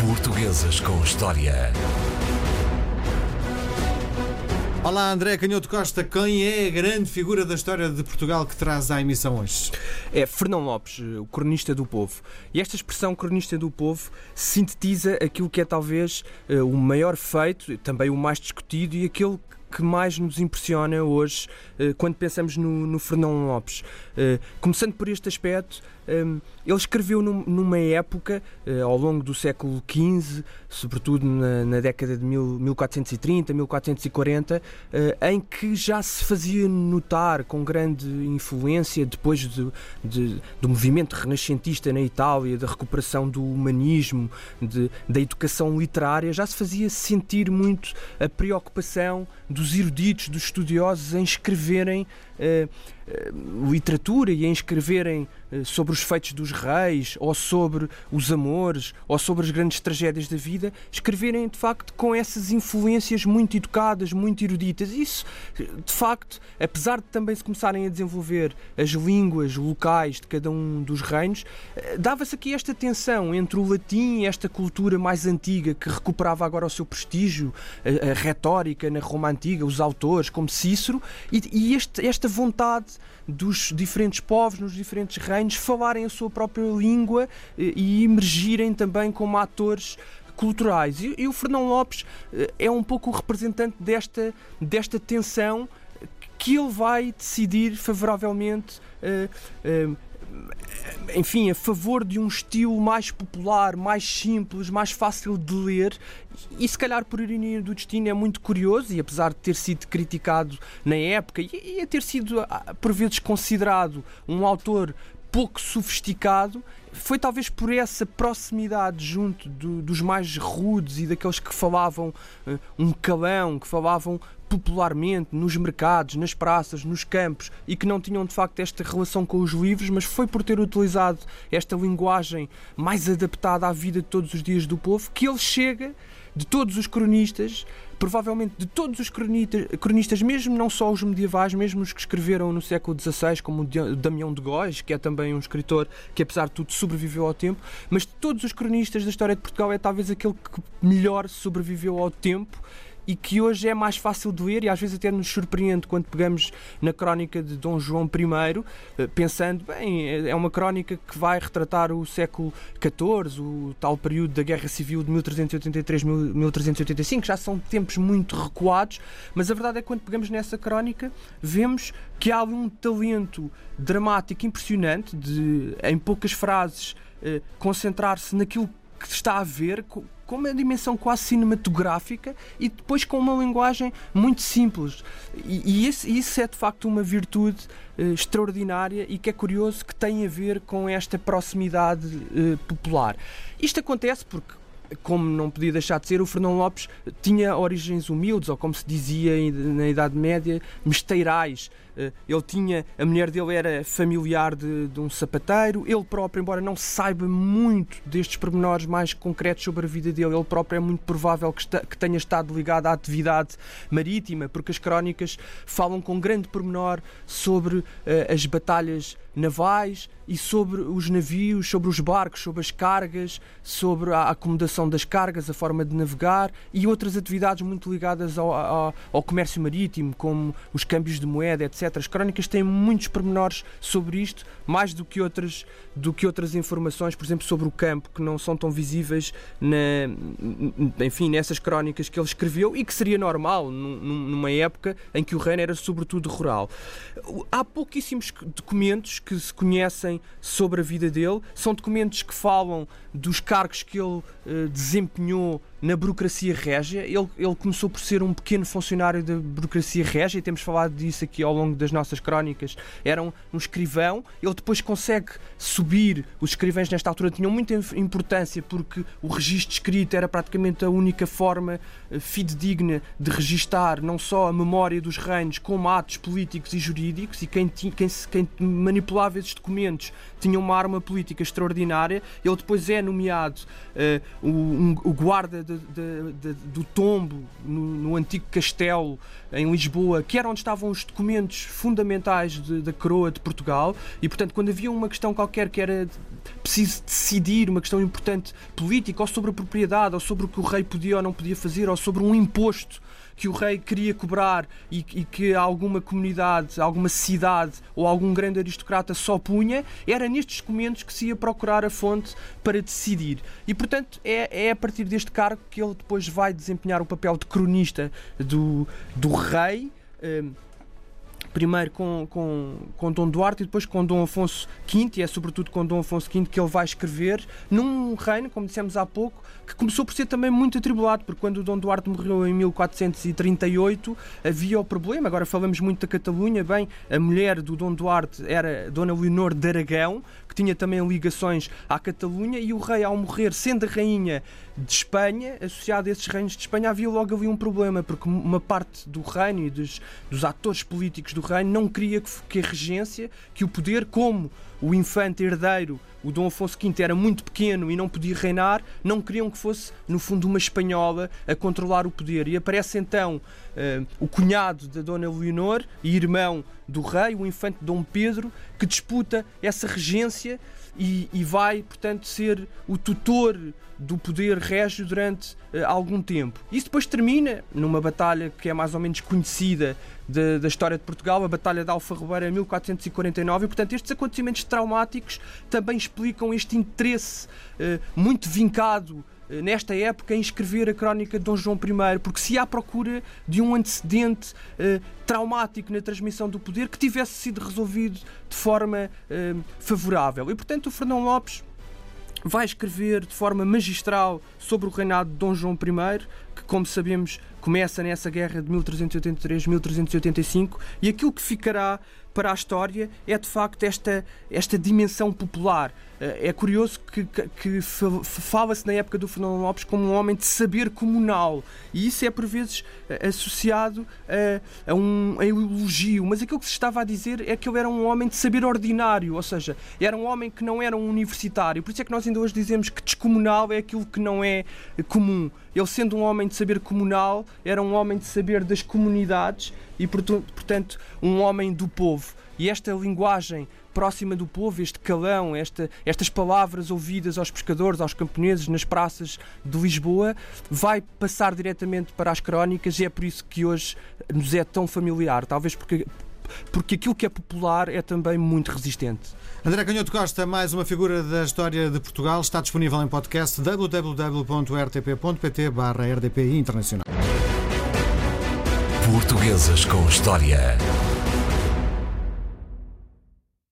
Portuguesas com História. Olá André Canhoto Costa, quem é a grande figura da história de Portugal que traz à emissão hoje? É Fernão Lopes, o cronista do povo. E esta expressão cronista do povo sintetiza aquilo que é talvez uh, o maior feito, também o mais discutido e aquele que mais nos impressiona hoje uh, quando pensamos no, no Fernão Lopes. Uh, começando por este aspecto, ele escreveu num, numa época, uh, ao longo do século XV, sobretudo na, década de mil, 1430, 1440, uh, em que já se fazia notar com grande influência, depois de, de, do movimento renascentista na Itália, da recuperação do humanismo, de, da educação literária, já se fazia sentir muito a preocupação dos eruditos, dos estudiosos em escreverem literatura e em escreverem uh, sobre os feitos dos reis, ou sobre os amores, ou sobre as grandes tragédias da vida, escreverem de facto com essas influências muito educadas, muito eruditas. Isso, de facto, apesar de também se começarem a desenvolver as línguas locais de cada um dos reinos, dava-se aqui esta tensão entre o latim e esta cultura mais antiga que recuperava agora o seu prestígio, a, a retórica na Roma antiga, os autores como Cícero, e, e este, esta vontade dos diferentes povos, nos diferentes reinos, falarem a sua própria língua eh, e emergirem também como atores culturais. E, o Fernão Lopes eh, é um pouco o representante desta, desta tensão que ele vai decidir favoravelmente uh, uh, enfim, a favor de um estilo mais popular, mais simples, mais fácil de ler. E se calhar por ironia do destino é muito curioso, e apesar de ter sido criticado na época e a ter sido ah, por vezes considerado um autor pouco sofisticado, foi talvez por essa proximidade junto do, dos mais rudes e daqueles que falavam uh, um calão, que falavam popularmente nos mercados, nas praças, nos campos e que não tinham de facto esta relação com os livros, mas foi por ter utilizado esta linguagem mais adaptada à vida de todos os dias do povo que ele chega de todos os cronistas, provavelmente de todos os cronistas, mesmo não só os medievais, mesmo os que escreveram no século XVI, como o Damião de Góis, que é também um escritor que, apesar de tudo, sobreviveu ao tempo, mas de todos os cronistas da história de Portugal é talvez aquele que melhor sobreviveu ao tempo e que hoje é mais fácil de ler e às vezes até nos surpreende quando pegamos na crónica de Dom João I, eh, pensando, bem, é uma crónica que vai retratar o século XIV, o tal período da Guerra Civil de 1383-1385, já são tempos muito recuados, mas a verdade é que quando pegamos nessa crónica, vemos que há um talento dramático impressionante de, em poucas frases, eh, concentrar-se naquilo que está a ver com uma dimensão quase cinematográfica e depois com uma linguagem muito simples. E, e isso, é de facto uma virtude uh, extraordinária e que é curioso que tem a ver com esta proximidade uh, popular. Isto acontece porque como não podia deixar de ser, o Fernão Lopes tinha origens humildes, ou como se dizia na Idade Média, mesteirais. Eh, ele tinha, a mulher dele era familiar de, de, um sapateiro, ele próprio, embora não saiba muito destes pormenores mais concretos sobre a vida dele, ele próprio é muito provável que, que tenha estado ligado à atividade marítima, porque as crónicas falam com grande pormenor sobre uh, as batalhas navais e sobre os navios, sobre os barcos, sobre as cargas, sobre a acomodação das cargas, a forma de navegar e outras atividades muito ligadas ao, ao, ao comércio marítimo, como os câmbios de moeda, etc. As crónicas têm muitos pormenores sobre isto, mais do que outras, do que outras informações, por exemplo, sobre o campo, que não são tão visíveis na, enfim, nessas crónicas que ele escreveu e que seria normal numa época em que o reino era sobretudo rural. Há pouquíssimos documentos que se conhecem sobre a vida dele, são documentos que falam dos cargos que ele eh, desempenhou na burocracia régia. Ele, ele começou por ser um pequeno funcionário da burocracia régia, e temos falado disso aqui ao longo das nossas crónicas. Era um, um escrivão, ele depois consegue subir. Os escrivães, nesta altura, tinham muita importância porque o registro escrito era praticamente a única forma uh, fidedigna de registar não só a memória dos reinos, como atos políticos e jurídicos, e quem, quem, quem manipulava manipulava esses documentos tinha uma arma política extraordinária. Ele depois é nomeado uh, um, o, guarda de, de, de, do tombo no, no, antigo castelo em Lisboa, que era onde estavam os documentos fundamentais da coroa de Portugal. E, portanto, quando havia uma questão qualquer que era preciso decidir, uma questão importante política, ou sobre a propriedade, ou sobre o que o rei podia ou não podia fazer, ou sobre um imposto que o rei queria cobrar e, e, que alguma comunidade, alguma cidade ou algum grande aristocrata só punha, era nestes documentos que se ia procurar a fonte para decidir. E, portanto, é, é a partir deste cargo que ele depois vai desempenhar o papel de cronista do, do rei. Um, primeiro com, com, com Dom Duarte e depois com Dom Afonso V, e é sobretudo com Dom Afonso V que ele vai escrever, num reino, como dissemos há pouco, que começou por ser também muito atribulado, porque quando o Dom Duarte morreu em 1438 havia o problema, agora falamos muito da Catalunha, bem, a mulher do Dom Duarte era Dona Leonor de Aragão, tinha também ligações à Catalunha, e o rei, ao morrer, sendo a rainha de Espanha, associado a esses reinos de Espanha, havia logo ali um problema, porque uma parte do reino e dos, dos atores políticos do reino não queria que, que a regência, que o poder, como o infante herdeiro, o Dom Afonso V, era muito pequeno e não podia reinar, não queriam que fosse, no fundo, uma espanhola a controlar o poder. E aparece então uh, o cunhado da Dona Leonor e irmão do rei, o infante Dom Pedro, que disputa essa regência e, e vai, portanto, ser o tutor do poder régio durante uh, algum tempo. Isso depois termina numa batalha que é mais ou menos conhecida de, da história de Portugal, a Batalha de Alfarrobeira em 1449, e portanto estes acontecimentos traumáticos também explicam este interesse uh, muito vincado eh, nesta época em escrever a crónica de Dom João I, porque se há procura de um antecedente uh, traumático na transmissão do poder que tivesse sido resolvido de forma uh, favorável. E portanto o Fernão Lopes vai escrever de forma magistral sobre o reinado de Dom João I, que, como sabemos, começa nessa guerra de 1383-1385, e aquilo que ficará para a história é de facto esta, esta dimensão popular. Eh, é curioso que, que, fala-se na época do Fernando Lopes como um homem de saber comunal e isso é por vezes eh, associado a, a um a elogio, mas aquilo que se estava a dizer é que ele era um homem de saber ordinário, ou seja, era um homem que não era um universitário. Por isso é que nós ainda hoje dizemos que descomunal é aquilo que não é comum. Ele, sendo um homem de saber comunal, era um homem de saber das comunidades e, portanto, um homem do povo. E esta linguagem próxima do povo, este calão, esta, estas palavras ouvidas aos pescadores, aos camponeses, nas praças de Lisboa, vai passar diretamente para as crónicas e é por isso que hoje nos é tão familiar. Talvez porque, porque aquilo que é popular é também muito resistente. André Canhoto Costa, mais uma figura da história de Portugal, está disponível em podcast www.rtp.pt/rdpi internacional. Portuguesas com História.